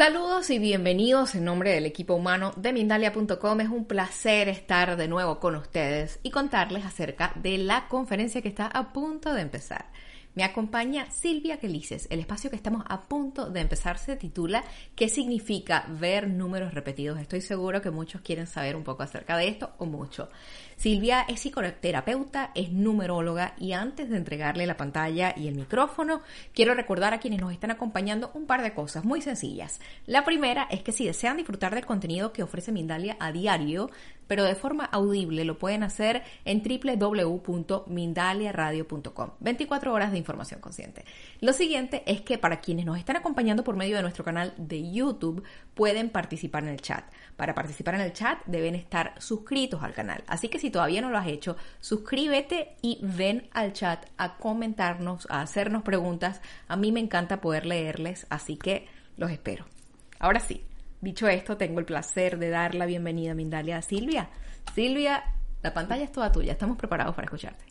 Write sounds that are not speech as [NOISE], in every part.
Saludos y bienvenidos en nombre del equipo humano de Mindalia.com. Es un placer estar de nuevo con ustedes y contarles acerca de la conferencia que está a punto de empezar. Me acompaña Silvia Quelices. El espacio que estamos a punto de empezar se titula ¿Qué significa ver números repetidos? Estoy seguro que muchos quieren saber un poco acerca de esto o mucho. Silvia es psicoterapeuta, es numeróloga y antes de entregarle la pantalla y el micrófono, quiero recordar a quienes nos están acompañando un par de cosas muy sencillas. La primera es que si desean disfrutar del contenido que ofrece Mindalia a diario, pero de forma audible, lo pueden hacer en www.mindaliaradio.com. 24 horas de información consciente. Lo siguiente es que para quienes nos están acompañando por medio de nuestro canal de YouTube, pueden participar en el chat. Para participar en el chat deben estar suscritos al canal. Así que si todavía no lo has hecho, suscríbete y ven al chat a comentarnos, a hacernos preguntas. A mí me encanta poder leerles, así que los espero. Ahora sí, dicho esto, tengo el placer de dar la bienvenida a Mindalia a Silvia. Silvia, la pantalla es toda tuya, estamos preparados para escucharte.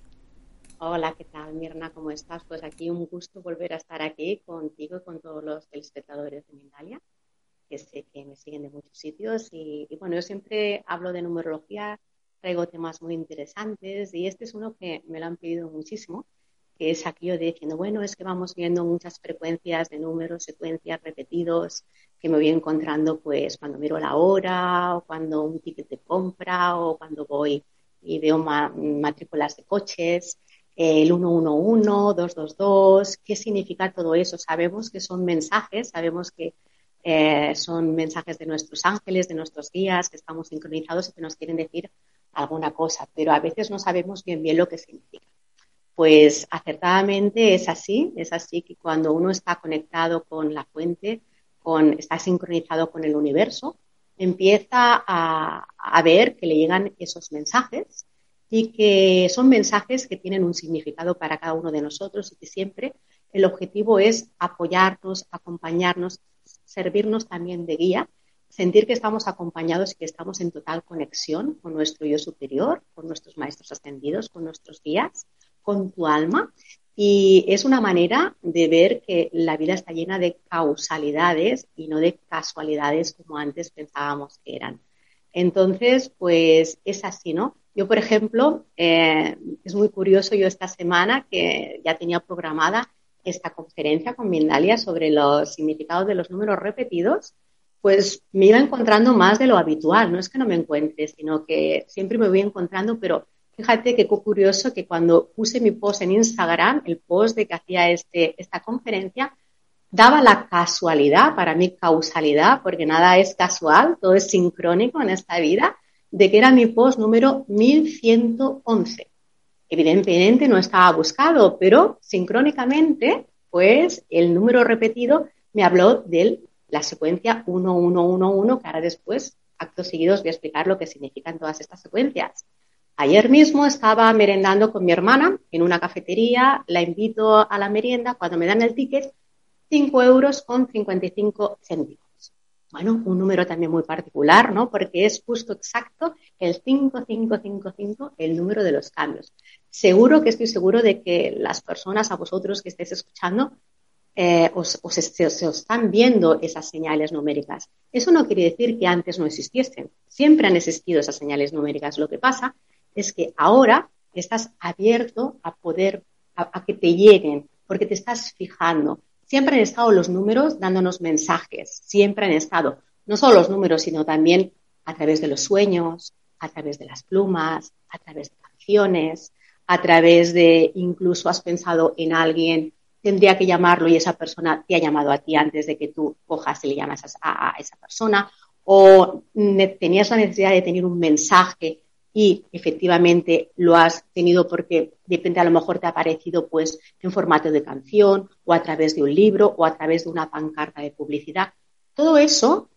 Hola, ¿qué tal, Mirna? ¿Cómo estás? Pues aquí un gusto volver a estar aquí contigo y con todos los espectadores de Mindalia, que sé que me siguen de muchos sitios. Y, y bueno, yo siempre hablo de numerología traigo temas muy interesantes y este es uno que me lo han pedido muchísimo, que es aquello de diciendo, bueno, es que vamos viendo muchas frecuencias de números, secuencias repetidos, que me voy encontrando pues cuando miro la hora o cuando un ticket de compra o cuando voy y veo matrículas de coches, el 111, 222, ¿qué significa todo eso? Sabemos que son mensajes, sabemos que eh, son mensajes de nuestros ángeles, de nuestros guías, que estamos sincronizados y que nos quieren decir alguna cosa, pero a veces no sabemos bien bien lo que significa. Pues acertadamente es así, es así que cuando uno está conectado con la fuente, está sincronizado con el universo, empieza a, a ver que le llegan esos mensajes y que son mensajes que tienen un significado para cada uno de nosotros y que siempre el objetivo es apoyarnos, acompañarnos, servirnos también de guía sentir que estamos acompañados y que estamos en total conexión con nuestro yo superior, con nuestros maestros ascendidos, con nuestros guías, con tu alma. Y es una manera de ver que la vida está llena de causalidades y no de casualidades como antes pensábamos que eran. Entonces, pues es así, ¿no? Yo, por ejemplo, eh, es muy curioso, yo esta semana que ya tenía programada esta conferencia con Mindalia sobre los significados de los números repetidos, pues me iba encontrando más de lo habitual. No es que no me encuentre, sino que siempre me voy encontrando, pero fíjate qué curioso que cuando puse mi post en Instagram, el post de que hacía este, esta conferencia, daba la casualidad, para mí causalidad, porque nada es casual, todo es sincrónico en esta vida, de que era mi post número 1111. Evidentemente no estaba buscado, pero sincrónicamente, pues el número repetido me habló del la secuencia 1111, que ahora después, actos seguidos, voy a explicar lo que significan todas estas secuencias. Ayer mismo estaba merendando con mi hermana en una cafetería, la invito a la merienda, cuando me dan el ticket, 5 euros con 55 céntimos. Bueno, un número también muy particular, ¿no? Porque es justo exacto el 5555, el número de los cambios. Seguro que estoy seguro de que las personas, a vosotros que estéis escuchando, eh, os, están viendo esas señales numéricas. Eso no quiere decir que antes no existiesen. Siempre han existido esas señales numéricas. Lo que pasa es que ahora estás abierto a poder, a, que te lleguen, porque te estás fijando. Siempre han estado los números dándonos mensajes. Siempre han estado. No solo los números, sino también a través de los sueños, a través de las plumas, a través de canciones, a través de incluso has pensado en alguien tendría que llamarlo y esa persona te ha llamado a ti antes de que tú cojas y le llamas a, esa persona, o tenías la necesidad de tener un mensaje y efectivamente lo has tenido porque depende a lo mejor te ha aparecido pues en formato de canción o a través de un libro o a través de una pancarta de publicidad. Todo eso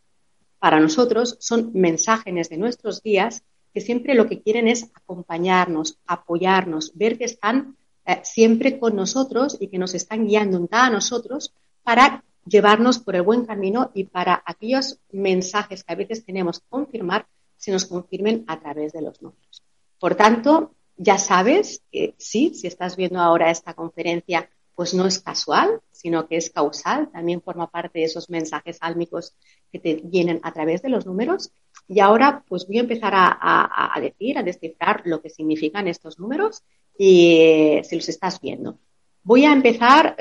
para nosotros son mensajes de nuestros guías que siempre lo que quieren es acompañarnos, apoyarnos, ver que están eh, siempre con nosotros y que nos están guiando en cada nosotros para llevarnos por el buen camino y para aquellos mensajes que a veces tenemos que confirmar, se nos confirmen a través de los números. Por tanto, ya sabes que sí, si estás viendo ahora esta conferencia, pues no es casual, sino que es causal, también forma parte de esos mensajes álmicos que te vienen a través de los números. Y ahora pues voy a empezar a, decir, a descifrar lo que significan estos números y eh, si los estás viendo. Voy a empezar,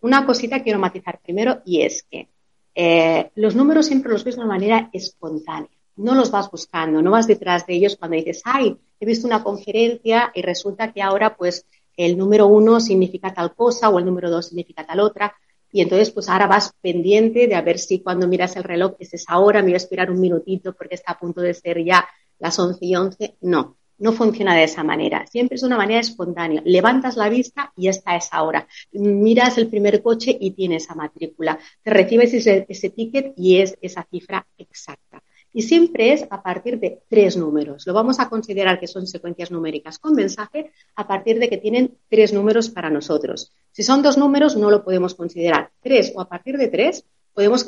una cosita quiero matizar primero y es que eh, los números siempre los ves de una manera espontánea. No los vas buscando, no vas detrás de ellos cuando dices, ay, he visto una conferencia y resulta que ahora pues el número uno significa tal cosa o el número dos significa tal otra. Y entonces, pues ahora vas pendiente de a ver si cuando miras el reloj es esa hora, me voy a esperar un minutito porque está a punto de ser ya las once y once. No, no funciona de esa manera. Siempre es una manera espontánea. Levantas la vista y está esa hora. Miras el primer coche y tienes esa matrícula. Te recibes ese, ese ticket y es esa cifra exacta. Y siempre es a partir de tres números. Lo vamos a considerar que son secuencias numéricas con mensaje a partir de que tienen tres números para nosotros. Si son dos números, no lo podemos considerar. Tres o a partir de tres, podemos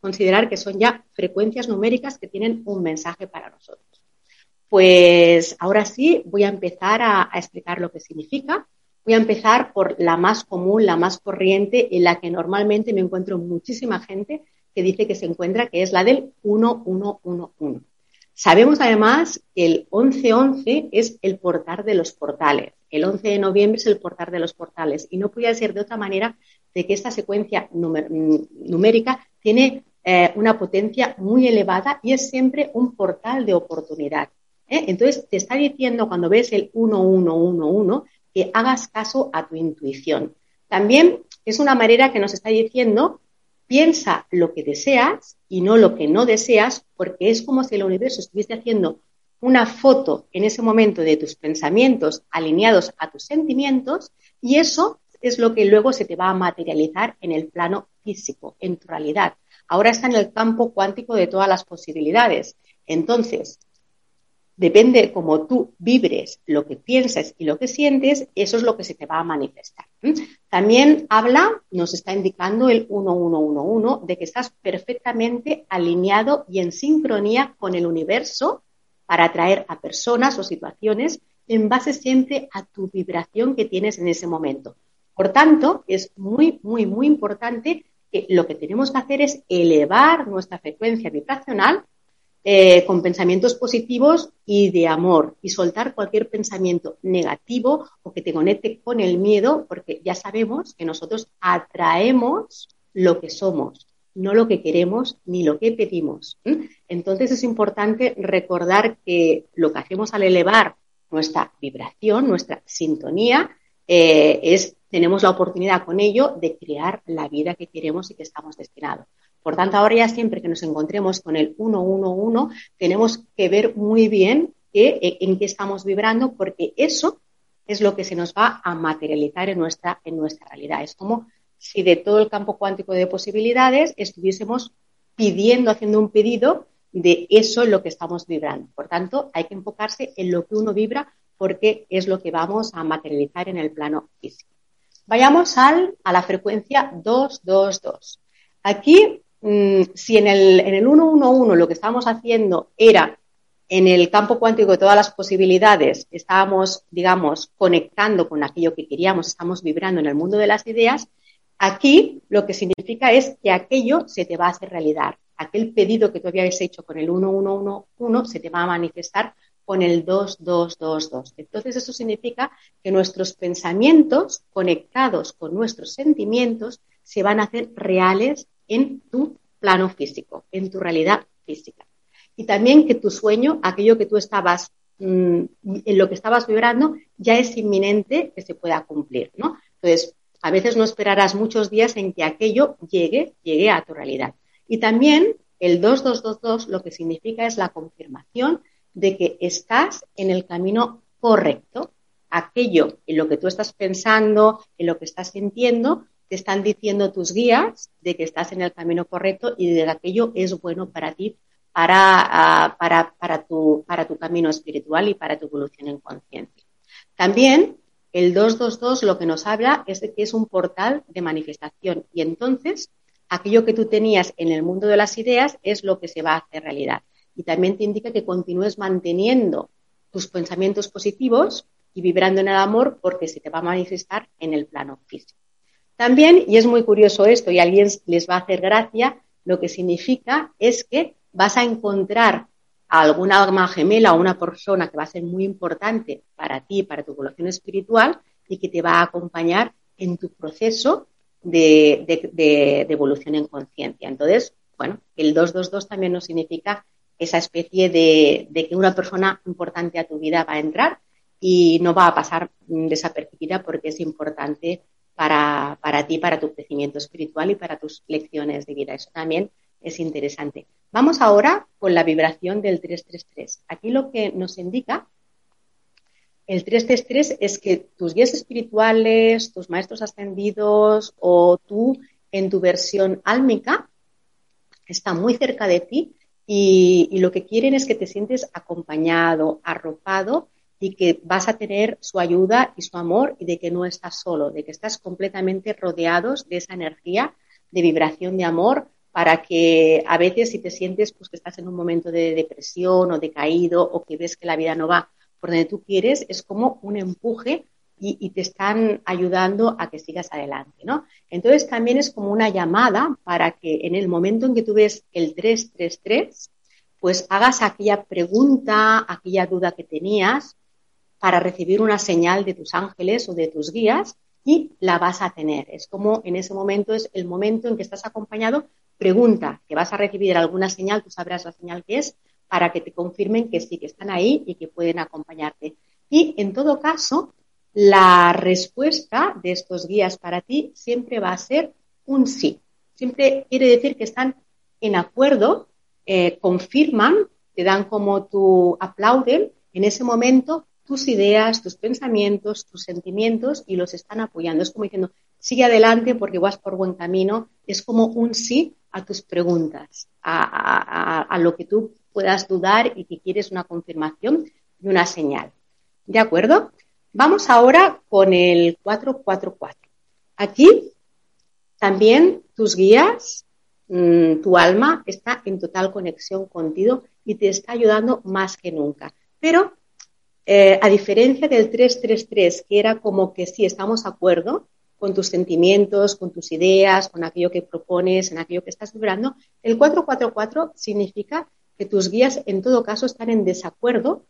considerar que son ya frecuencias numéricas que tienen un mensaje para nosotros. Pues ahora sí, voy a empezar a, explicar lo que significa. Voy a empezar por la más común, la más corriente, en la que normalmente me encuentro muchísima gente que dice que se encuentra, que es la del 1111. Sabemos además que el 1111 es el portal de los portales. El 11 de noviembre es el portal de los portales. Y no podía ser de otra manera de que esta secuencia numérica tiene eh, una potencia muy elevada y es siempre un portal de oportunidad. ¿eh? Entonces, te está diciendo cuando ves el 1111 que hagas caso a tu intuición. También es una manera que nos está diciendo piensa lo que deseas y no lo que no deseas, porque es como si el universo estuviese haciendo una foto en ese momento de tus pensamientos alineados a tus sentimientos y eso es lo que luego se te va a materializar en el plano físico, en tu realidad. Ahora está en el campo cuántico de todas las posibilidades. Entonces, depende cómo tú vibres lo que piensas y lo que sientes, eso es lo que se te va a manifestar. También habla, nos está indicando el 1111 de que estás perfectamente alineado y en sincronía con el universo para atraer a personas o situaciones en base siempre a tu vibración que tienes en ese momento. Por tanto, es muy, muy, muy importante que lo que tenemos que hacer es elevar nuestra frecuencia vibracional eh, con pensamientos positivos y de amor y soltar cualquier pensamiento negativo o que te conecte con el miedo, porque ya sabemos que nosotros atraemos lo que somos, no lo que queremos ni lo que pedimos. Entonces es importante recordar que lo que hacemos al elevar nuestra vibración, nuestra sintonía, eh, es tenemos la oportunidad con ello de crear la vida que queremos y que estamos destinados. Por tanto, ahora ya siempre que nos encontremos con el 111, tenemos que ver muy bien e, en qué estamos vibrando, porque eso es lo que se nos va a materializar en nuestra, en nuestra realidad. Es como si de todo el campo cuántico de posibilidades estuviésemos pidiendo, haciendo un pedido de eso en lo que estamos vibrando. Por tanto, hay que enfocarse en lo que uno vibra porque es lo que vamos a materializar en el plano físico. Vayamos al, a la frecuencia 222. Aquí Mm, si en el, en el 111 lo que estábamos haciendo era en el campo cuántico de todas las posibilidades, estábamos, digamos, conectando con aquello que queríamos, estamos vibrando en el mundo de las ideas, aquí lo que significa es que aquello se te va a hacer realidad. Aquel pedido que tú habías hecho con el 1111 se te va a manifestar con el 2222. Entonces eso significa que nuestros pensamientos conectados con nuestros sentimientos se van a hacer reales en tu plano físico, en tu realidad física. Y también que tu sueño, aquello que tú estabas, mm, en lo que estabas vibrando, ya es inminente que se pueda cumplir, ¿no? Entonces, a veces no esperarás muchos días en que aquello llegue, llegue a tu realidad. Y también el 2222 lo que significa es la confirmación de que estás en el camino correcto. Aquello en lo que tú estás pensando, en lo que estás sintiendo, te están diciendo tus guías de que estás en el camino correcto y de que aquello es bueno para ti, para, ah, para, para, tu, para tu camino espiritual y para tu evolución en conciencia. También el 222 lo que nos habla es de que es un portal de manifestación y entonces aquello que tú tenías en el mundo de las ideas es lo que se va a hacer realidad. Y también te indica que continúes manteniendo tus pensamientos positivos y vibrando en el amor porque se te va a manifestar en el plano físico. También, y es muy curioso esto, y alguien les va a hacer gracia, lo que significa es que vas a encontrar a alguna alma gemela o una persona que va a ser muy importante para ti, para tu evolución espiritual y que te va a acompañar en tu proceso de, evolución en conciencia. Entonces, bueno, el 222 también nos significa esa especie de, de, que una persona importante a tu vida va a entrar y no va a pasar desapercibida porque es importante para, para ti, para tu crecimiento espiritual y para tus lecciones de vida. Eso también es interesante. Vamos ahora con la vibración del 333. Aquí lo que nos indica el 333 es que tus guías espirituales, tus maestros ascendidos o tú en tu versión álmica está muy cerca de ti y, y, lo que quieren es que te sientes acompañado, arropado y que vas a tener su ayuda y su amor y de que no estás solo, de que estás completamente rodeados de esa energía de vibración de amor para que a veces si te sientes pues que estás en un momento de depresión o decaído o que ves que la vida no va por donde tú quieres, es como un empuje y, te están ayudando a que sigas adelante, ¿no? Entonces también es como una llamada para que en el momento en que tú ves el 333, pues hagas aquella pregunta, aquella duda que tenías para recibir una señal de tus ángeles o de tus guías y la vas a tener. Es como en ese momento es el momento en que estás acompañado, pregunta que vas a recibir alguna señal, tú sabrás la señal que es, para que te confirmen que sí, que están ahí y que pueden acompañarte. Y en todo caso, la respuesta de estos guías para ti siempre va a ser un sí. Siempre quiere decir que están en acuerdo, eh, confirman, te dan como tu aplauden en ese momento tus ideas, tus pensamientos, tus sentimientos y los están apoyando. Es como diciendo, sigue adelante porque vas por buen camino. Es como un sí a tus preguntas, a, lo que tú puedas dudar y que quieres una confirmación y una señal. ¿De acuerdo? Vamos ahora con el 444. Aquí también tus guías, mm, tu alma está en total conexión contigo y te está ayudando más que nunca. Pero eh, a diferencia del 333, que era como que sí, estamos de acuerdo con tus sentimientos, con tus ideas, con aquello que propones, en aquello que estás vibrando, el 444 significa que tus guías en todo caso están en desacuerdo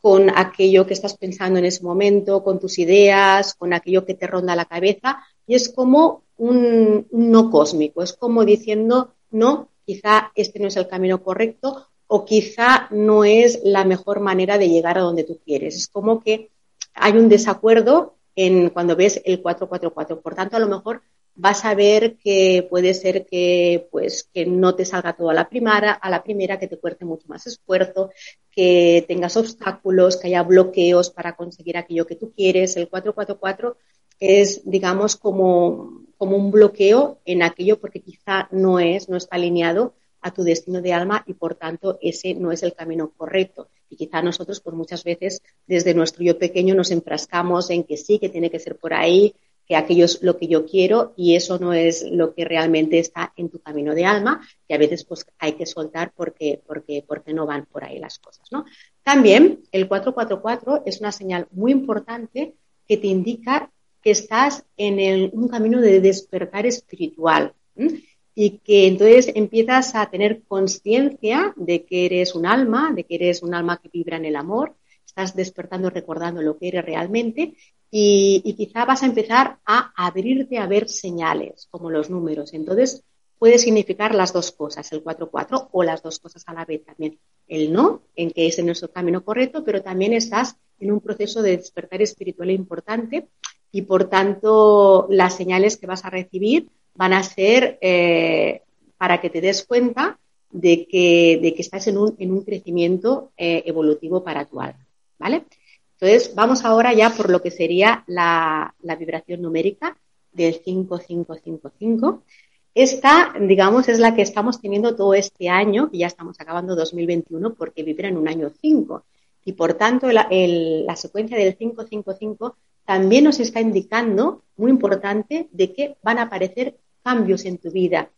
con aquello que estás pensando en ese momento, con tus ideas, con aquello que te ronda la cabeza, y es como un no cósmico, es como diciendo, no, quizá este no es el camino correcto o quizá no es la mejor manera de llegar a donde tú quieres. Es como que hay un desacuerdo en cuando ves el 444. Por tanto, a lo mejor vas a ver que puede ser que pues que no te salga todo a la primera, a la primera, que te cueste mucho más esfuerzo, que tengas obstáculos, que haya bloqueos para conseguir aquello que tú quieres. El 444 es, digamos, como, como un bloqueo en aquello porque quizá no es, no está alineado a tu destino de alma y por tanto ese no es el camino correcto. Y quizá nosotros por muchas veces desde nuestro yo pequeño nos enfrascamos en que sí, que tiene que ser por ahí, que aquello es lo que yo quiero y eso no es lo que realmente está en tu camino de alma y a veces pues hay que soltar porque, porque, porque no van por ahí las cosas, ¿no? También el 444 es una señal muy importante que te indica que estás en un camino de despertar espiritual y que entonces empiezas a tener conciencia de que eres un alma, de que eres un alma que vibra en el amor, estás despertando, recordando lo que eres realmente y, quizá vas a empezar a abrirte a ver señales como los números. Entonces puede significar las dos cosas, el 4-4 o las dos cosas a la vez también. El no, en que es en nuestro camino correcto, pero también estás en un proceso de despertar espiritual importante y por tanto las señales que vas a recibir van a ser eh, para que te des cuenta de que, de que estás en un, en un crecimiento eh, evolutivo para tu alma, ¿vale? Entonces, vamos ahora ya por lo que sería la, la vibración numérica del 5555. Esta, digamos, es la que estamos teniendo todo este año, que ya estamos acabando 2021, porque vibra en un año 5. Y por tanto, la, secuencia del 555 también nos está indicando, muy importante, de que van a aparecer cambios en tu vida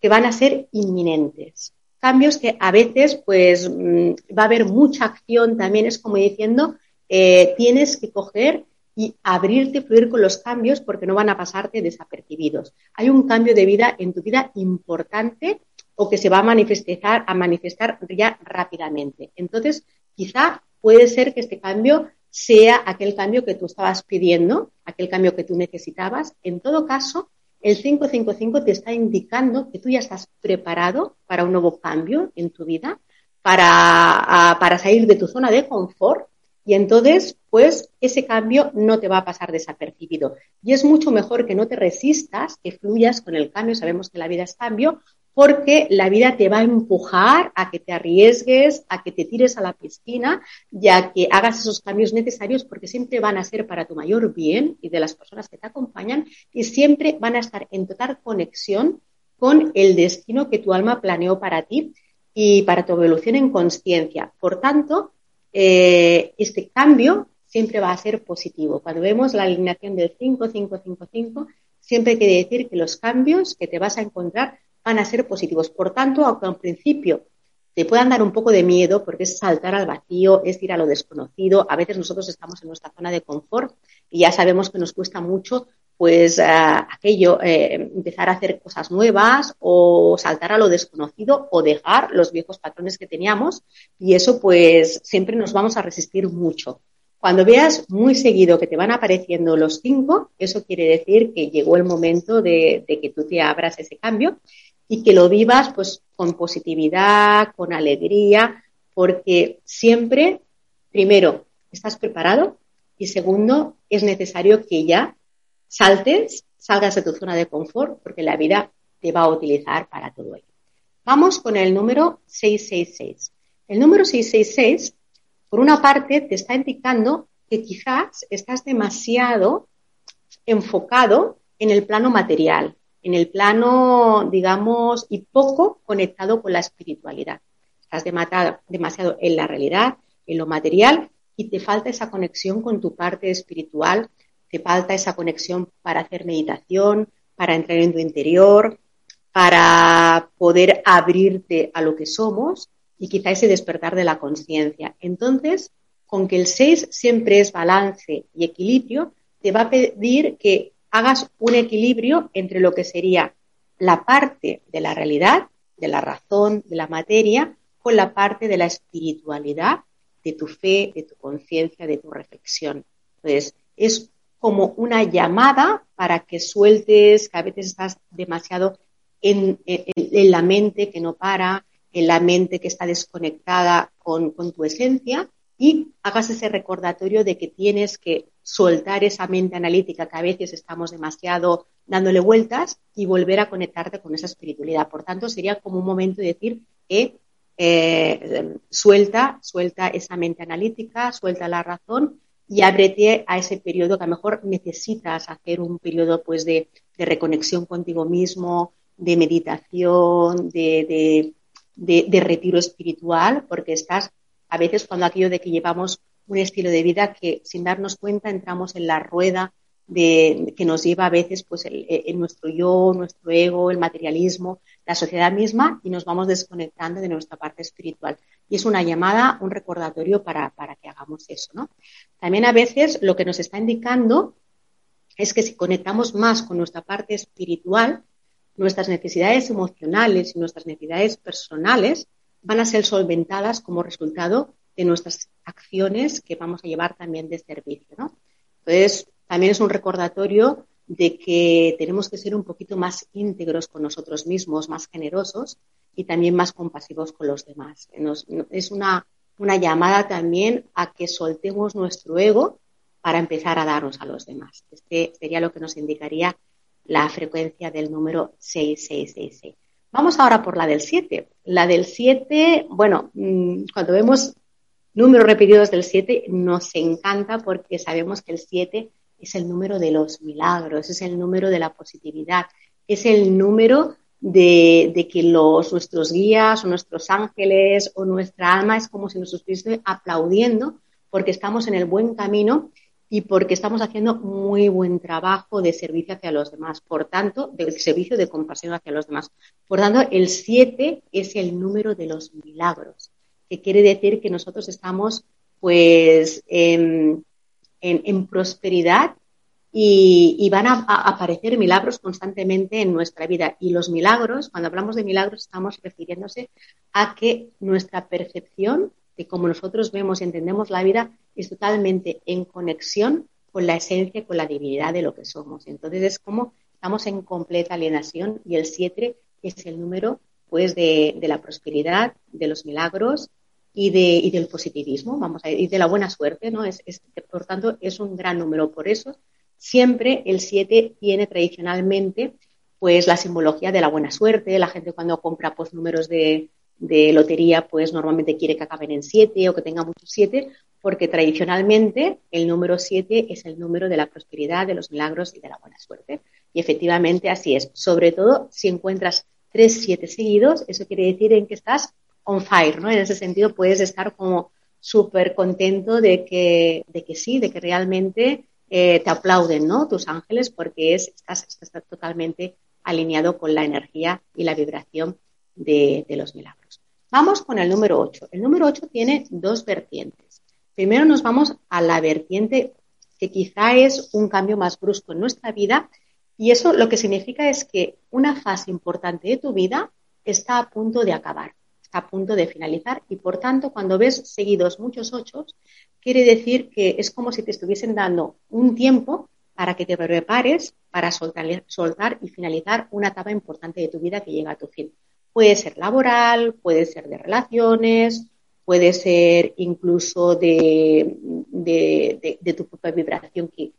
que van a ser inminentes. Cambios que a veces, pues, mm, va a haber mucha acción también, es como diciendo eh, tienes que coger y abrirte, fluir con los cambios porque no van a pasarte desapercibidos. Hay un cambio de vida en tu vida importante o que se va a manifestar, a manifestar ya rápidamente. Entonces, quizá puede ser que este cambio sea aquel cambio que tú estabas pidiendo, aquel cambio que tú necesitabas. En todo caso, el 555 te está indicando que tú ya estás preparado para un nuevo cambio en tu vida, para, para salir de tu zona de confort y entonces, pues ese cambio no te va a pasar desapercibido. Y es mucho mejor que no te resistas, que fluyas con el cambio. Sabemos que la vida es cambio, porque la vida te va a empujar a que te arriesgues, a que te tires a la piscina y a que hagas esos cambios necesarios porque siempre van a ser para tu mayor bien y de las personas que te acompañan y siempre van a estar en total conexión con el destino que tu alma planeó para ti y para tu evolución en conciencia. Por tanto, eh, este cambio siempre va a ser positivo. Cuando vemos la alineación del 5-5-5-5, siempre quiere decir que los cambios que te vas a encontrar van a ser positivos. Por tanto, aunque al principio te puedan dar un poco de miedo, porque es saltar al vacío, es ir a lo desconocido, a veces nosotros estamos en nuestra zona de confort y ya sabemos que nos cuesta mucho pues eh, aquello, eh, empezar a hacer cosas nuevas o saltar a lo desconocido o dejar los viejos patrones que teníamos y eso pues siempre nos vamos a resistir mucho. Cuando veas muy seguido que te van apareciendo los cinco, eso quiere decir que llegó el momento de, de que tú te abras ese cambio y que lo vivas pues con positividad, con alegría, porque siempre, primero, estás preparado y segundo, es necesario que ya saltes, salgas de tu zona de confort, porque la vida te va a utilizar para todo ello. Vamos con el número 666. El número 666, por una parte, te está indicando que quizás estás demasiado enfocado en el plano material, en el plano, digamos, y poco conectado con la espiritualidad. Estás demasiado en la realidad, en lo material, y te falta esa conexión con tu parte espiritual, te falta esa conexión para hacer meditación, para entrar en tu interior, para poder abrirte a lo que somos y quizá ese despertar de la conciencia. Entonces, con que el 6 siempre es balance y equilibrio, te va a pedir que hagas un equilibrio entre lo que sería la parte de la realidad, de la razón, de la materia, con la parte de la espiritualidad, de tu fe, de tu conciencia, de tu reflexión. Entonces, es como una llamada para que sueltes, que a veces estás demasiado en, la mente que no para, en la mente que está desconectada con, con tu esencia y hagas ese recordatorio de que tienes que soltar esa mente analítica que a veces estamos demasiado dándole vueltas y volver a conectarte con esa espiritualidad. Por tanto, sería como un momento de decir que eh, suelta, suelta esa mente analítica, suelta la razón y ábrete a ese periodo que a lo mejor necesitas hacer un periodo pues de, reconexión contigo mismo, de meditación, de, de, retiro espiritual, porque estás a veces cuando aquello de que llevamos un estilo de vida que sin darnos cuenta entramos en la rueda de, que nos lleva a veces pues el, nuestro yo, nuestro ego, el materialismo, la sociedad misma y nos vamos desconectando de nuestra parte espiritual. Y es una llamada, un recordatorio para, para que hagamos eso, ¿no? También a veces lo que nos está indicando es que si conectamos más con nuestra parte espiritual, nuestras necesidades emocionales y nuestras necesidades personales van a ser solventadas como resultado de nuestras acciones que vamos a llevar también de servicio, ¿no? Entonces, también es un recordatorio de que tenemos que ser un poquito más íntegros con nosotros mismos, más generosos y también más compasivos con los demás. es una, una llamada también a que soltemos nuestro ego para empezar a darnos a los demás. Este sería lo que nos indicaría la frecuencia del número 6666. Vamos ahora por la del 7. La del 7, bueno, mm, cuando vemos números repetidos del 7 nos encanta porque sabemos que el 7 es el número de los milagros, es el número de la positividad, es el número de, que los, nuestros guías o nuestros ángeles o nuestra alma es como si nos estuviese aplaudiendo porque estamos en el buen camino y porque estamos haciendo muy buen trabajo de servicio hacia los demás, por tanto, del servicio de compasión hacia los demás. Por tanto, el 7 es el número de los milagros, que quiere decir que nosotros estamos pues en, prosperidad y, van a, aparecer milagros constantemente en nuestra vida. Y los milagros, cuando hablamos de milagros, estamos refiriéndose a que nuestra percepción de cómo nosotros vemos y entendemos la vida es totalmente en conexión con la esencia, con la divinidad de lo que somos. Entonces es como estamos en completa alienación y el 7 es el número pues de, la prosperidad, de los milagros y, de, del positivismo, vamos a y de la buena suerte, ¿no? Es, por tanto, es un gran número. Por eso, siempre el 7 tiene tradicionalmente pues la simbología de la buena suerte. La gente cuando compra pues números de, de lotería, pues normalmente quiere que acaben en 7 o que tenga muchos 7, porque tradicionalmente el número 7 es el número de la prosperidad, de los milagros y de la buena suerte. Y efectivamente así es. Sobre todo si encuentras tres siete seguidos, eso quiere decir en que estás En ese sentido puedes estar como súper contento de que, de que sí, de que realmente eh, te aplauden, ¿no? Tus ángeles porque es, estás, estás totalmente alineado con la energía y la vibración de, de los milagros. Vamos con el número 8. El número 8 tiene dos vertientes. Primero nos vamos a la vertiente que quizá es un cambio más brusco en nuestra vida y eso lo que significa es que una fase importante de tu vida está a punto de acabar, está a punto de finalizar y por tanto cuando ves seguidos muchos ochos, quiere decir que es como si te estuviesen dando un tiempo para que te prepares para soltar, soltar y finalizar una etapa importante de tu vida que llega a tu fin. Puede ser laboral, puede ser de relaciones, puede ser incluso de, de, de, tu propia vibración que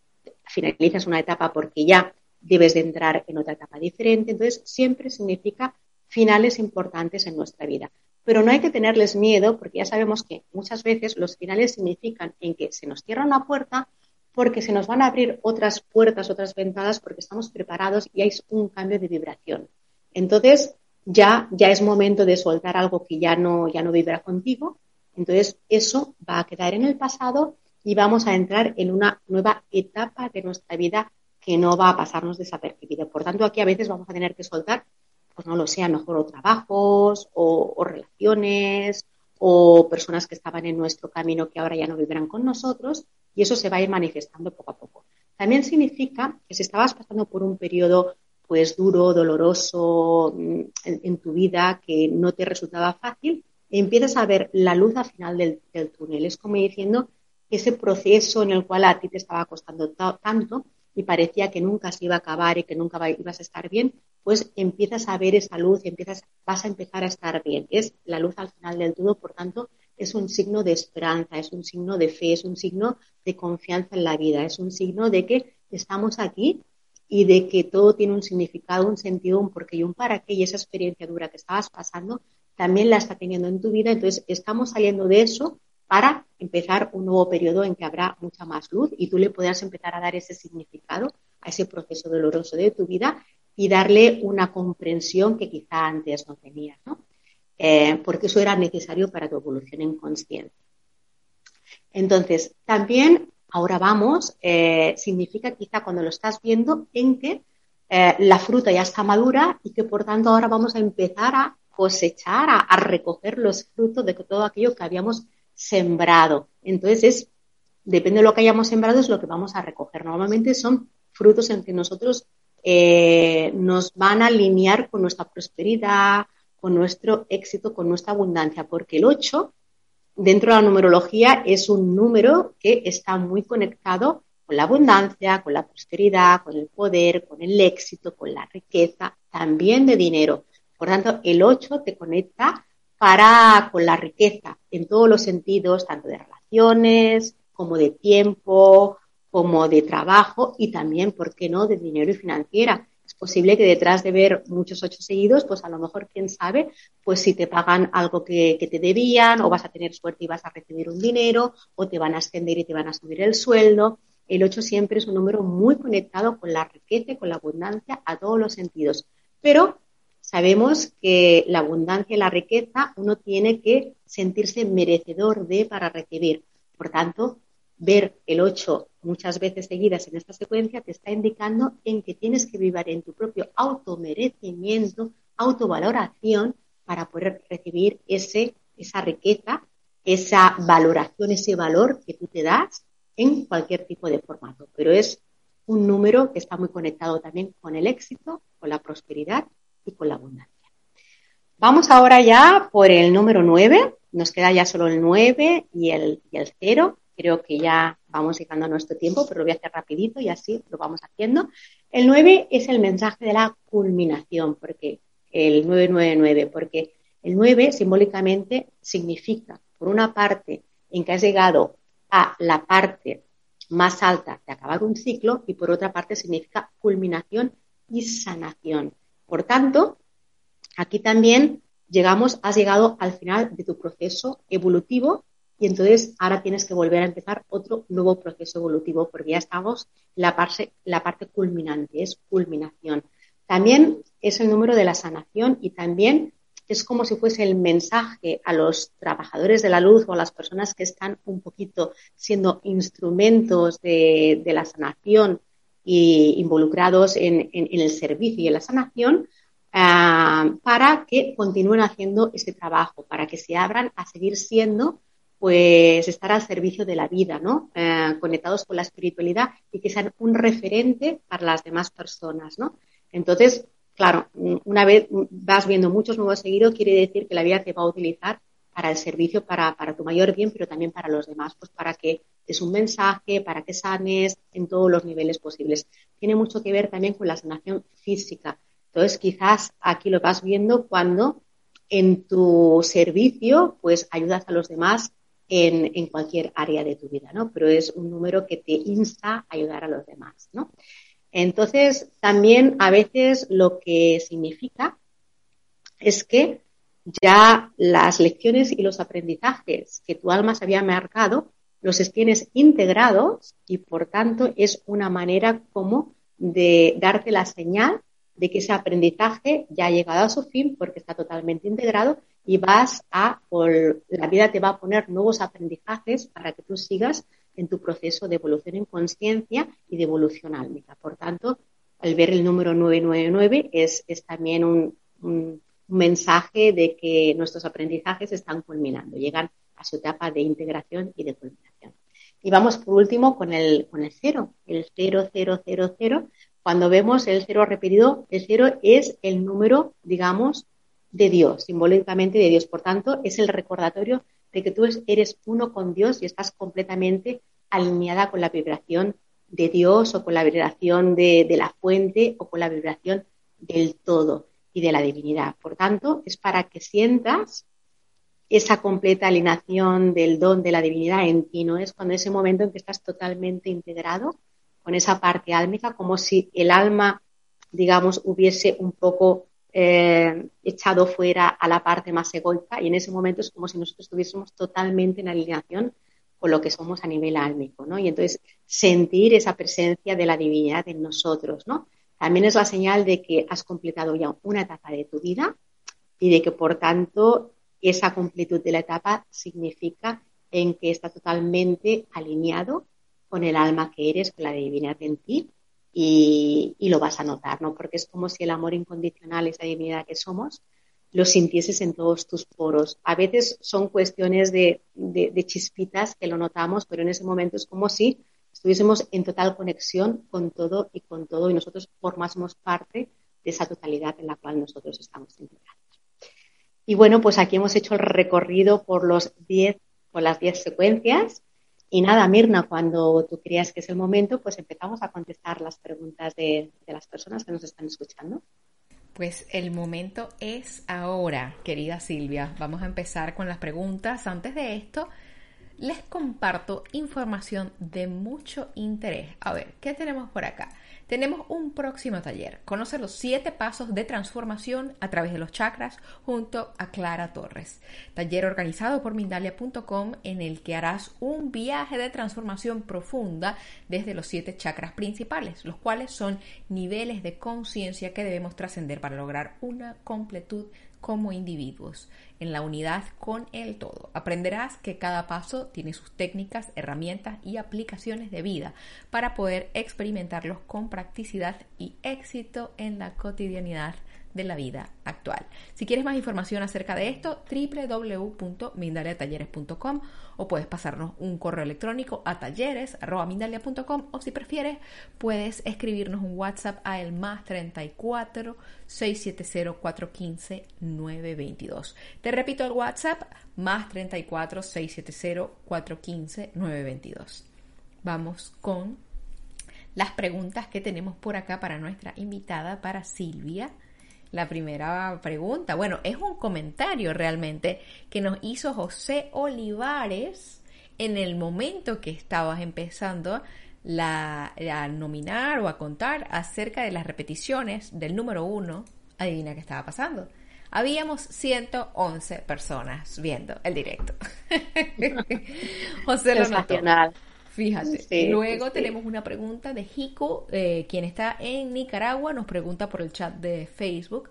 finalizas una etapa porque ya debes de entrar en otra etapa diferente. Entonces, siempre significa finales importantes en nuestra vida. Pero no hay que tenerles miedo porque ya sabemos que muchas veces los finales significan en que se nos cierra una puerta porque se nos van a abrir otras puertas, otras ventanas porque estamos preparados y hay un cambio de vibración. Entonces, ya, ya es momento de soltar algo que ya no, ya no vibra contigo. Entonces, eso va a quedar en el pasado y vamos a entrar en una nueva etapa de nuestra vida que no va a pasarnos desapercibido. Por tanto, aquí a veces vamos a tener que soltar, pues no lo sé, mejor o trabajos o, relaciones o personas que estaban en nuestro camino que ahora ya no vivirán con nosotros y eso se va a ir manifestando poco a poco. También significa que si estabas pasando por un periodo pues duro, doloroso mm, en, tu vida, que no te resultaba fácil, empiezas a ver la luz al final del, del túnel. Es como diciendo ese proceso en el cual a ti te estaba costando tanto, y parecía que nunca se iba a acabar y que nunca ibas a estar bien, pues empiezas a ver esa luz y empiezas, vas a empezar a estar bien. Es la luz al final del todo, por tanto, es un signo de esperanza, es un signo de fe, es un signo de confianza en la vida, es un signo de que estamos aquí y de que todo tiene un significado, un sentido, un porqué y un para qué, y esa experiencia dura que estabas pasando también la está teniendo en tu vida. Entonces, estamos saliendo de eso para empezar un nuevo periodo en que habrá mucha más luz y tú le puedas empezar a dar ese significado a ese proceso doloroso de tu vida y darle una comprensión que quizá antes no tenías, ¿no? Eh, porque eso era necesario para tu evolución en. Entonces, también, ahora vamos, eh, significa quizá cuando lo estás viendo en que eh, la fruta ya está madura y que por tanto ahora vamos a empezar a cosechar, a recoger los frutos de todo aquello que habíamos sembrado. Entonces, es, depende de lo que hayamos sembrado, es lo que vamos a recoger. Normalmente son frutos en que nosotros eh, nos van a alinear con nuestra prosperidad, con nuestro éxito, con nuestra abundancia, porque el 8, dentro de la numerología, es un número que está muy conectado con la abundancia, con la prosperidad, con el poder, con el éxito, con la riqueza, también de dinero. Por tanto, el 8 te conecta para con la riqueza en todos los sentidos, tanto de relaciones como de tiempo, como de trabajo y también, ¿por qué no?, de dinero y financiera. Es posible que detrás de ver muchos ocho seguidos, pues a lo mejor, quién sabe, pues si te pagan algo que, que te debían o vas a tener suerte y vas a recibir un dinero o te van a ascender y te van a subir el sueldo. El 8 siempre es un número muy conectado con la riqueza y con la abundancia a todos los sentidos. Pero Sabemos que la abundancia y la riqueza uno tiene que sentirse merecedor de para recibir. Por tanto, ver el 8 muchas veces seguidas en esta secuencia te está indicando en que tienes que vivir en tu propio automerecimiento, autovaloración para poder recibir ese, esa riqueza esa valoración, ese valor que tú te das en cualquier tipo de formato. Pero es un número que está muy conectado también con el éxito, con la prosperidad y con la abundancia. Vamos ahora ya por el número 9. Nos queda ya solo el 9 y el, y el 0. Creo que ya vamos llegando a nuestro tiempo, pero lo voy a hacer rapidito y así lo vamos haciendo. El 9 es el mensaje de la culminación, porque el 999, porque el 9 simbólicamente significa, por una parte, en que has llegado a la parte más alta de acabar un ciclo y por otra parte significa culminación y sanación. Por tanto, aquí también llegamos, has llegado al final de tu proceso evolutivo y entonces ahora tienes que volver a empezar otro nuevo proceso evolutivo porque ya estamos la parte, la parte culminante, es culminación. También es el número de la sanación y también es como si fuese el mensaje a los trabajadores de la luz o a las personas que están un poquito siendo instrumentos de, la sanación y involucrados en, el servicio y en la sanación, ah, para que continúen haciendo ese trabajo, para que se abran a seguir siendo, pues estar al servicio de la vida, ¿no? Eh, conectados con la espiritualidad y que sean un referente para las demás personas, ¿no? Entonces, Claro, una vez vas viendo muchos nuevos seguidores, quiere decir que la vida te va a utilizar para el servicio, para, tu mayor bien, pero también para los demás, pues para que des un mensaje, para que sanes en todos los niveles posibles. Tiene mucho que ver también con la sanación física. Entonces, quizás aquí lo vas viendo cuando en tu servicio, pues ayudas a los demás en, en cualquier área de tu vida, ¿no? Pero es un número que te insta a ayudar a los demás, ¿no? Entonces, también a veces lo que significa es que ya las lecciones y los aprendizajes que tu alma se había marcado los tienes integrados y por tanto es una manera como de darte la señal de que ese aprendizaje ya ha llegado a su fin porque está totalmente integrado y vas a, la vida te va a poner nuevos aprendizajes para que tú sigas en tu proceso de evolución en conciencia y de evolución álmica. Por tanto, al ver el número 999 es, es también un, un, mensaje de que nuestros aprendizajes están culminando, llegan a su etapa de integración y de culminación. Y vamos por último con el, con el cero, el 0000. Cuando vemos el cero repetido, el cero es el número, digamos, de Dios, simbólicamente de Dios. Por tanto, es el recordatorio de que tú eres uno con Dios y estás completamente alineada con la vibración de Dios o con la vibración de, la fuente o con la vibración del todo y de la divinidad. Por tanto, es para que sientas esa completa alineación del don de la divinidad en ti, ¿no? Es cuando ese momento en que estás totalmente integrado con esa parte álmica, como si el alma, digamos, hubiese un poco eh, echado fuera a la parte más egoica y en ese momento es como si nosotros estuviésemos totalmente en alineación con lo que somos a nivel álmico, ¿no? Y entonces sentir esa presencia de la divinidad en nosotros, ¿no? También es la señal de que has completado ya una etapa de tu vida y de que, por tanto, esa completud de la etapa significa en que está totalmente alineado con el alma que eres, con la divinidad en ti y, lo vas a notar, ¿no? Porque es como si el amor incondicional, esa divinidad que somos, lo sintieses en todos tus poros. A veces son cuestiones de, de, chispitas que lo notamos, pero en ese momento es como si estuviésemos en total conexión con todo y con todo y nosotros formásemos parte de esa totalidad en la cual nosotros estamos integrados. Y bueno, pues aquí hemos hecho el recorrido por los 10 por las 10 secuencias y nada, Mirna, cuando tú creas que es el momento, pues empezamos a contestar las preguntas de las personas que nos están escuchando. Pues el momento es ahora, querida Silvia. Vamos a empezar con las preguntas. Antes de esto, les comparto información de mucho interés. A ver, ¿qué tenemos por acá? tenemos un próximo taller. Conoce los siete pasos de transformación a través de los chakras junto a Clara Torres. Taller organizado por Mindalia.com en el que harás un viaje de transformación profunda desde los siete chakras principales, los cuales son niveles de conciencia que debemos trascender para lograr una completud como individuos, en la unidad con el todo. Aprenderás que cada paso tiene sus técnicas, herramientas y aplicaciones de vida para poder experimentarlos con practicidad y éxito en la cotidianidad de la vida actual. Si quieres más información acerca de esto, www.mindaliatalleres.com o puedes pasarnos un correo electrónico a talleres.mindalia.com o si prefieres puedes escribirnos un WhatsApp a el más 34 670 415 922. Te repito el WhatsApp más 34 670 415 922. Vamos con las preguntas que tenemos por acá para nuestra invitada, para Silvia. La primera pregunta, bueno, es un comentario realmente que nos hizo José Olivares en el momento que estabas empezando la, a nominar o a contar acerca de las repeticiones del número uno. Adivina qué estaba pasando. Habíamos 111 personas viendo el directo. [LAUGHS] José lo Fíjate. Luego tenemos una pregunta de Jico, eh, quien está en Nicaragua, nos pregunta por el chat de Facebook.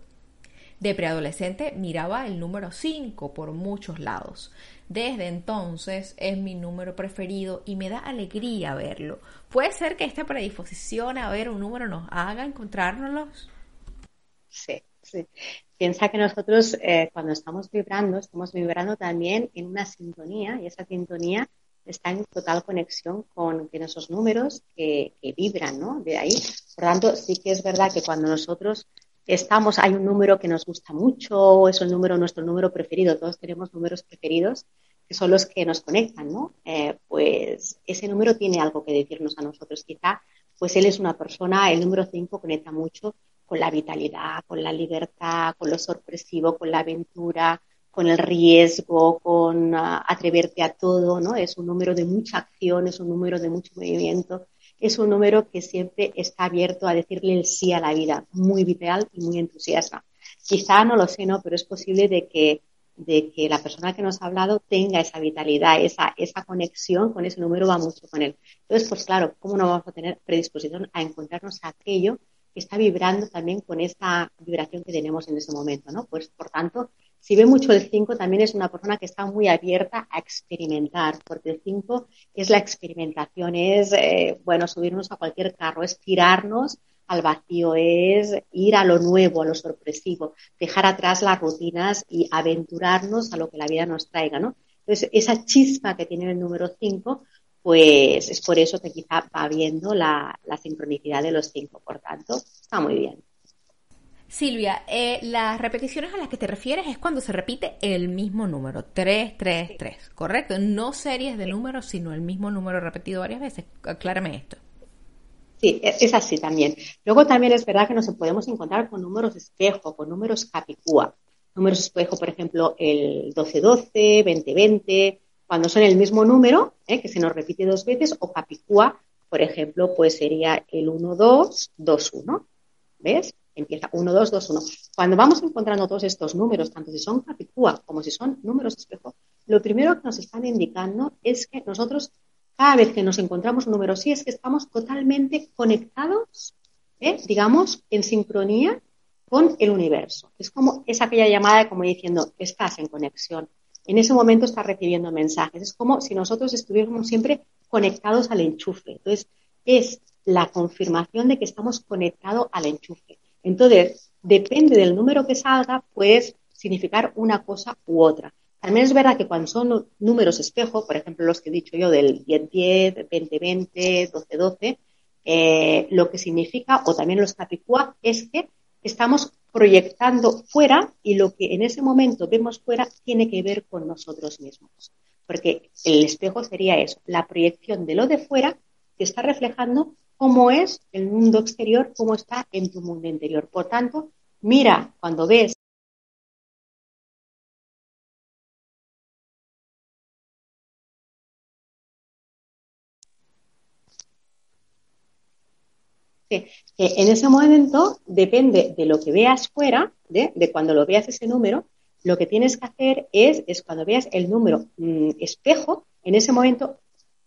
De preadolescente miraba el número 5 por muchos lados. Desde entonces es mi número preferido y me da alegría verlo. ¿Puede ser que esta predisposición a ver un número nos haga encontrárnoslos? Sí, sí. Piensa que nosotros eh, cuando estamos vibrando, estamos vibrando también en una sintonía y esa sintonía está en total conexión con, esos números que, vibran, ¿no? De ahí. Por tanto, sí que es verdad que cuando nosotros estamos, hay un número que nos gusta mucho, es el número, nuestro número preferido, todos tenemos números preferidos, que son los que nos conectan, ¿no? Eh, pues ese número tiene algo que decirnos a nosotros. Quizá, pues él es una persona, el número 5 conecta mucho con la vitalidad, con la libertad, con lo sorpresivo, con la aventura, con el riesgo, con ah, atreverte a todo, ¿no? Es un número de mucha acción, es un número de mucho movimiento, es un número que siempre está abierto a decirle el sí a la vida, muy vital y muy entusiasta. Quizá no lo sé, ¿no? Pero es posible de que, de que la persona que nos ha hablado tenga esa vitalidad, esa, esa conexión con ese número va mucho con él. Entonces, pues claro, ¿cómo no vamos a tener predisposición a encontrarnos aquello que está vibrando también con esa vibración que tenemos en ese momento, ¿no? Pues, por tanto, si ve mucho el 5, también es una persona que está muy abierta a experimentar, porque el 5 es la experimentación, es, eh, bueno, subirnos a cualquier carro, es tirarnos al vacío, es ir a lo nuevo, a lo sorpresivo, dejar atrás las rutinas y aventurarnos a lo que la vida nos traiga, ¿no? Entonces, esa chispa que tiene el número 5, pues es por eso que quizá va viendo la, la sincronicidad de los 5. Por tanto, está muy bien. Silvia, eh, las repeticiones a las que te refieres es cuando se repite el mismo número, 3, 3, 3, ¿correcto? No series de números, sino el mismo número repetido varias veces. Aclárame esto. Sí, e, es así también. Luego también es verdad que nos podemos encontrar con números espejo, con números capicúa. Números espejo, por ejemplo, el 12-12, 20-20, cuando son el mismo número, ¿eh? que se nos repite dos veces, o capicúa, por ejemplo, pues sería el 1-2, 2-1. ¿Ves? Empieza 1, 2, 2, 1. Cuando vamos encontrando todos estos números, tanto si son capicúa como si son números espejo, lo primero que nos están indicando es que nosotros, cada vez que nos encontramos un número sí, es que estamos totalmente conectados, ¿eh? digamos, en sincronía con el universo. Es como es aquella llamada como diciendo, estás en conexión. En ese momento estás recibiendo mensajes. Es como si nosotros estuviéramos siempre conectados al enchufe. Entonces, es la confirmación de que estamos conectados al enchufe. Entonces, depende del número que salga, puede significar una cosa u otra. También es verdad que cuando son números espejo, por ejemplo, los que he dicho yo del 10-10, 20-20, 12-12, lo que significa, o también los capicúa, es que estamos proyectando fuera y lo que en ese momento vemos fuera tiene que ver con nosotros mismos. Porque el espejo sería eso, la proyección de lo de fuera que está reflejando cómo es el mundo exterior, cómo está en tu mundo interior. Por tanto, mira cuando ves que en ese momento depende de lo que veas fuera, de, cuando lo veas ese número, lo que tienes que hacer es, es cuando veas el número mm, espejo, en ese momento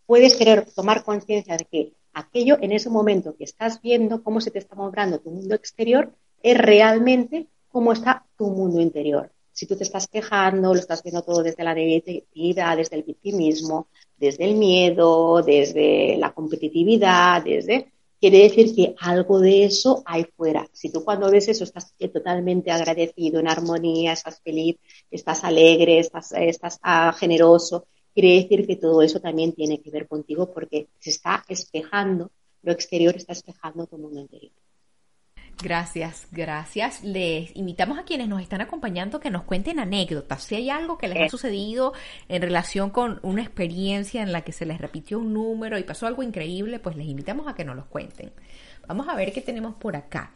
puedes querer tomar conciencia de que aquello en ese momento que estás viendo cómo se te está mostrando tu mundo exterior es realmente cómo está tu mundo interior. Si tú te estás quejando, lo estás viendo todo desde la negatividad, desde el victimismo, desde el miedo, desde la competitividad, desde quiere decir que algo de eso hay fuera. Si tú cuando ves eso estás totalmente agradecido, en armonía, estás feliz, estás alegre, estás, estás ah, generoso, quiere decir que todo eso también tiene que ver contigo porque se está espejando, lo exterior está espejando tu mundo interior. Gracias, gracias. Les invitamos a quienes nos están acompañando que nos cuenten anécdotas. Si hay algo que les ha sucedido en relación con una experiencia en la que se les repitió un número y pasó algo increíble, pues les invitamos a que nos los cuenten. Vamos a ver qué tenemos por acá.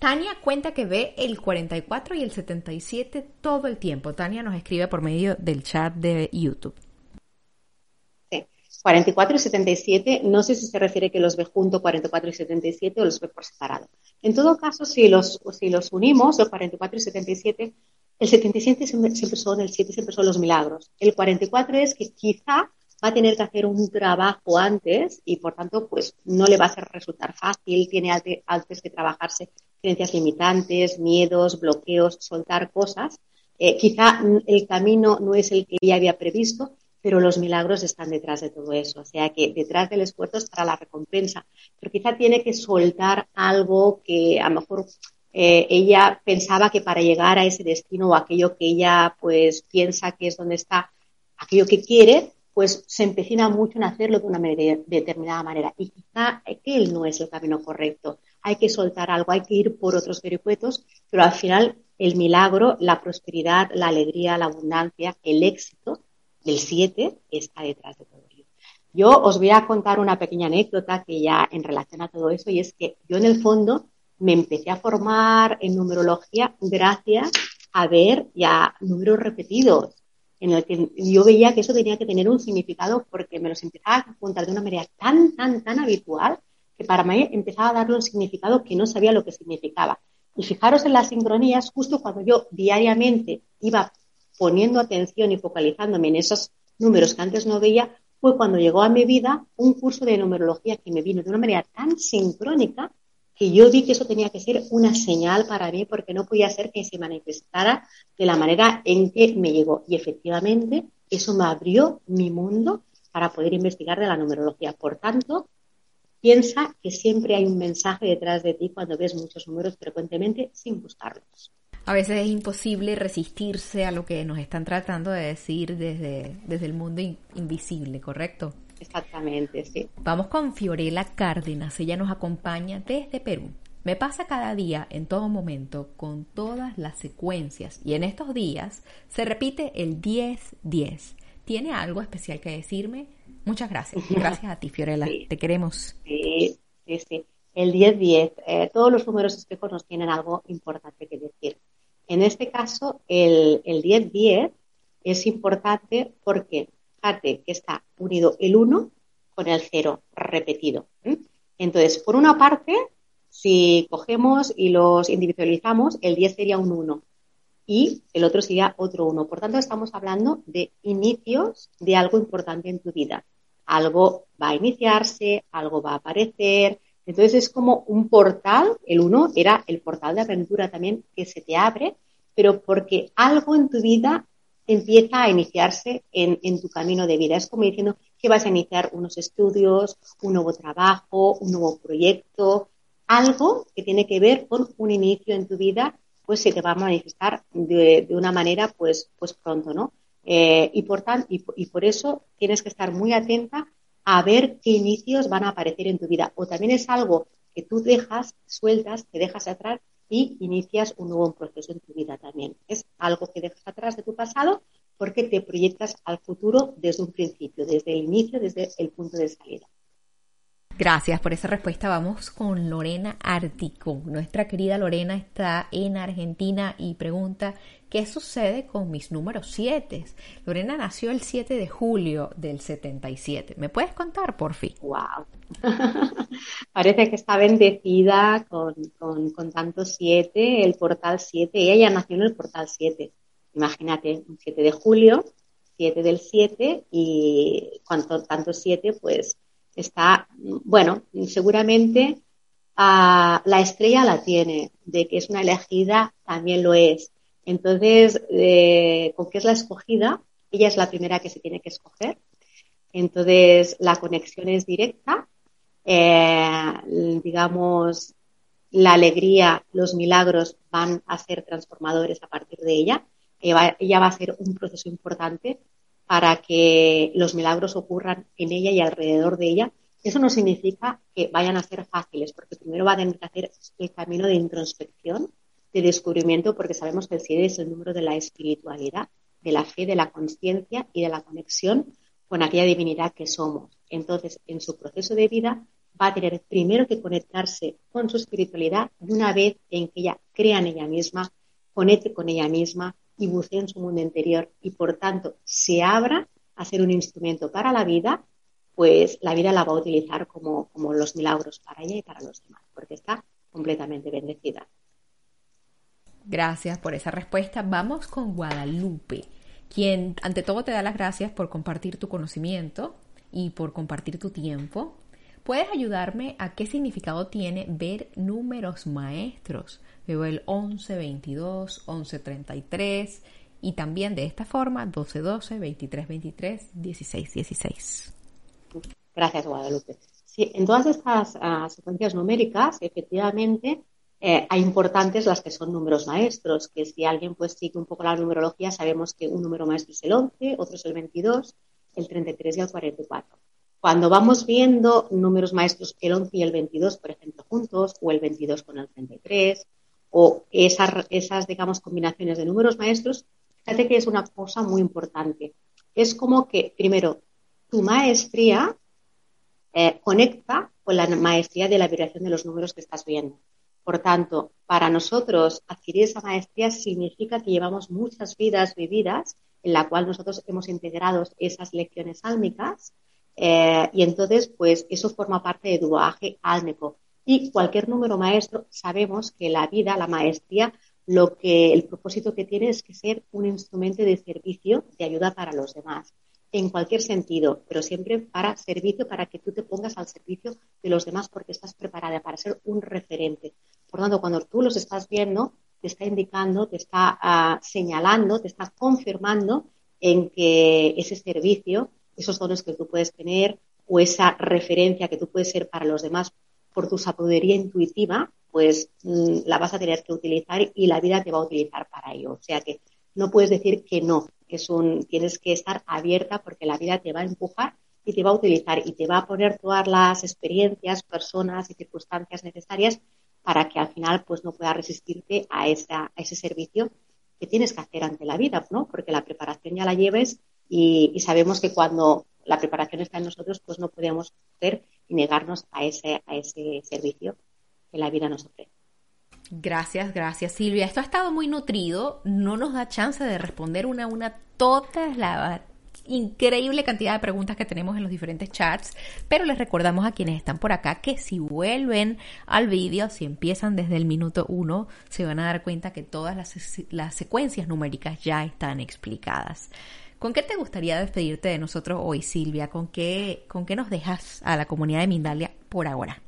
Tania cuenta que ve el 44 y el 77 todo el tiempo. Tania nos escribe por medio del chat de YouTube. 44 y 77, no sé si se refiere que los ve junto 44 y 77 o los ve por separado. En todo caso, si los, si los unimos, los 44 y 77, el 77 siempre, son, el 7 siempre son los milagros. El 44 es que quizá va a tener que hacer un trabajo antes y por tanto pues no le va a resultar fácil, tiene antes que trabajarse creencias limitantes, miedos, bloqueos, soltar cosas. Eh, quizá el camino no es el que ella había previsto, pero los milagros están detrás de todo eso. O sea que detrás del esfuerzo está la recompensa. Pero quizá tiene que soltar algo que a lo mejor eh, ella pensaba que para llegar a ese destino o aquello que ella pues piensa que es donde está aquello que quiere, pues se empecina mucho en hacerlo de una determinada manera. Y quizá él no es el camino correcto. Hay que soltar algo, hay que ir por otros vericuetos, pero al final el milagro, la prosperidad, la alegría, la abundancia, el éxito, del 7 está detrás de todo ello. Yo os voy a contar una pequeña anécdota que ya en relación a todo eso y es que yo en el fondo me empecé a formar en numerología gracias a ver ya números repetidos en el que yo veía que eso tenía que tener un significado porque me los empezaba a contar de una manera tan, tan, tan habitual que para mí empezaba a darle un significado que no sabía lo que significaba. Y fijaros en las sincronías, justo cuando yo diariamente iba poniendo atención y focalizándome en esos números que antes no veía, fue cuando llegó a mi vida un curso de numerología que me vino de una manera tan sincrónica que yo vi que eso tenía que ser una señal para mí porque no podía ser que se manifestara de la manera en que me llegó. Y efectivamente, eso me abrió mi mundo para poder investigar de la numerología. Por tanto, piensa que siempre hay un mensaje detrás de ti cuando ves muchos números frecuentemente sin buscarlos a veces es imposible resistirse a lo que nos están tratando de decir desde, desde el mundo invisible, ¿correcto? Exactamente, sí. Vamos con Fiorella Cárdenas, ella nos acompaña desde Perú. Me pasa cada día, en todo momento, con todas las secuencias y en estos días se repite el 10-10. ¿Tiene algo especial que decirme? Muchas gracias. [LAUGHS] Gracias a ti, Fiorella. Te queremos. Sí, sí, sí. El 10-10. Eh, todos los números espejos nos tienen algo importante que decir. En este caso, el, 10-10 es importante porque, fíjate que está unido el 1 con el 0 repetido. Entonces, por una parte, si cogemos y los individualizamos, el 10 sería un 1 y el otro sería otro 1. Por tanto, estamos hablando de inicios de algo importante en tu vida. Algo va a iniciarse, algo va a aparecer, entonces es como un portal, el uno era el portal de aventura también que se te abre, pero porque algo en tu vida empieza a iniciarse en, tu camino de vida. Es como diciendo que vas a iniciar unos estudios, un nuevo trabajo, un nuevo proyecto, algo que tiene que ver con un inicio en tu vida, pues se te va a manifestar de, una manera pues, pues pronto, ¿no? Eh, y, por tanto, y por eso tienes que estar muy atenta a ver qué inicios van a aparecer en tu vida. O también es algo que tú dejas, sueltas, te dejas atrás y inicias un nuevo proceso en tu vida también. Es algo que dejas atrás de tu pasado porque te proyectas al futuro desde un principio, desde el inicio, desde el punto de salida. Gracias por esa respuesta. Vamos con Lorena Artico. Nuestra querida Lorena está en Argentina y pregunta, ¿qué sucede con mis números 7? Lorena nació el 7 de julio del 77. ¿Me puedes contar, por fin? ¡Wow! [LAUGHS] Parece que está bendecida con, con, tanto 7, el portal 7. Ella ya nació en el portal 7. Imagínate, un 7 de julio, 7 del 7 y cuanto tanto 7, pues está, bueno, seguramente ah, la estrella la tiene, de que es una elegida también lo es. Entonces, eh, con qué es la escogida, ella es la primera que se tiene que escoger. Entonces, la conexión es directa eh, digamos, la alegría, los milagros van a ser transformadores a partir de ella. Ella va, a ser un proceso importante para que los milagros ocurran en ella y alrededor de ella. Eso no significa que vayan a ser fáciles, porque primero va a tener que hacer el camino de introspección, de descubrimiento, porque sabemos que el 7 es el número de la espiritualidad, de la fe, de la conciencia y de la conexión con aquella divinidad que somos. Entonces, en su proceso de vida va a tener primero que conectarse con su espiritualidad y una vez en que ella crea en ella misma, conecte con ella misma y bucee en su mundo interior y por tanto se abra a ser un instrumento para la vida, pues la vida la va a utilizar como, como los milagros para ella y para los demás, porque está completamente bendecida. Gracias por esa respuesta. Vamos con Guadalupe, quien ante todo te da las gracias por compartir tu conocimiento y por compartir tu tiempo. ¿Puedes ayudarme a qué significado tiene ver números maestros? Veo el 11, 22, 11, 33 y también de esta forma 12, 12, 23, 23, 16, 16. Gracias, Guadalupe. Sí, en todas estas uh, secuencias numéricas, efectivamente, eh, hay importantes las que son números maestros, que si alguien pues sigue un poco la numerología, sabemos que un número maestro es el 11, otro es el 22, el 33 y el 44. Cuando vamos viendo números maestros, el 11 y el 22, por ejemplo, juntos, o el 22 con el 33, o esas, esas digamos, combinaciones de números maestros, fíjate que es una cosa muy importante. Es como que, primero, tu maestría eh, conecta con la maestría de la vibración de los números que estás viendo. Por tanto, para nosotros adquirir esa maestría significa que llevamos muchas vidas vividas en la cual nosotros hemos integrado esas lecciones álmicas eh, y entonces, pues eso forma parte de duaje álmico. Y cualquier número maestro, sabemos que la vida, la maestría, lo que el propósito que tiene es que ser un instrumento de servicio, de ayuda para los demás, en cualquier sentido, pero siempre para servicio, para que tú te pongas al servicio de los demás porque estás preparada para ser un referente. Por tanto, cuando tú los estás viendo, te está indicando, te está uh, señalando, te está confirmando en que ese servicio esos dones que tú puedes tener o esa referencia que tú puedes ser para los demás por tu sabiduría intuitiva, pues mm, la vas a tener que utilizar y la vida te va a utilizar para ello. O sea que no puedes decir que no, es un, tienes que estar abierta porque la vida te va a empujar y te va a utilizar y te va a poner todas las experiencias, personas y circunstancias necesarias para que al final pues no puedas resistirte a, esa, a ese servicio que tienes que hacer ante la vida, ¿no? Porque la preparación ya la lleves y, sabemos que cuando la preparación está en nosotros, pues no podemos hacer y negarnos a ese, a ese servicio que la vida nos ofrece. Gracias, gracias Silvia. Esto ha estado muy nutrido, no nos da chance de responder una a una todas las increíble cantidad de preguntas que tenemos en los diferentes chats, pero les recordamos a quienes están por acá que si vuelven al vídeo, si empiezan desde el minuto uno, se van a dar cuenta que todas las, las secuencias numéricas ya están explicadas. ¿Con qué te gustaría despedirte de nosotros hoy, Silvia? ¿Con qué, con qué nos dejas a la comunidad de Mindalia por ahora?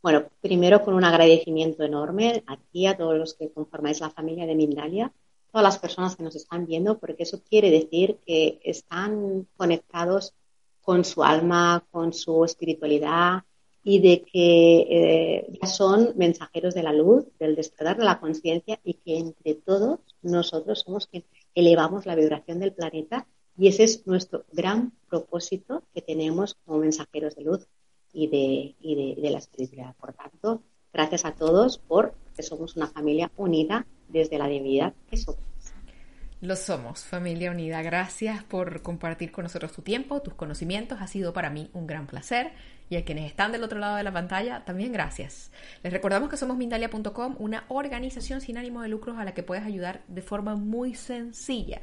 Bueno, primero con un agradecimiento enorme aquí a todos los que conformáis la familia de Mindalia, todas las personas que nos están viendo, porque eso quiere decir que están conectados con su alma, con su espiritualidad y de que eh, ya son mensajeros de la luz, del despertar de la conciencia y que entre todos nosotros somos quienes elevamos la vibración del planeta y ese es nuestro gran propósito que tenemos como mensajeros de luz y de, de, la espiritualidad. Por tanto, gracias a todos por que somos una familia unida desde la divinidad que somos. Lo somos, familia unida. Gracias por compartir con nosotros tu tiempo, tus conocimientos. Ha sido para mí un gran placer. Y a quienes están del otro lado de la pantalla, también gracias. Les recordamos que somos Mindalia.com, una organización sin ánimo de lucros a la que puedes ayudar de forma muy sencilla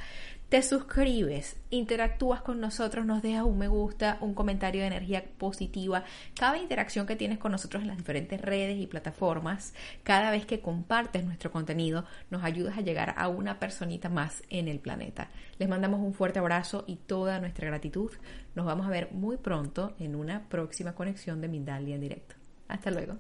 te suscribes, interactúas con nosotros, nos dejas un me gusta, un comentario de energía positiva. Cada interacción que tienes con nosotros en las diferentes redes y plataformas, cada vez que compartes nuestro contenido, nos ayudas a llegar a una personita más en el planeta. Les mandamos un fuerte abrazo y toda nuestra gratitud. Nos vamos a ver muy pronto en una próxima conexión de Mindalia en directo. Hasta luego.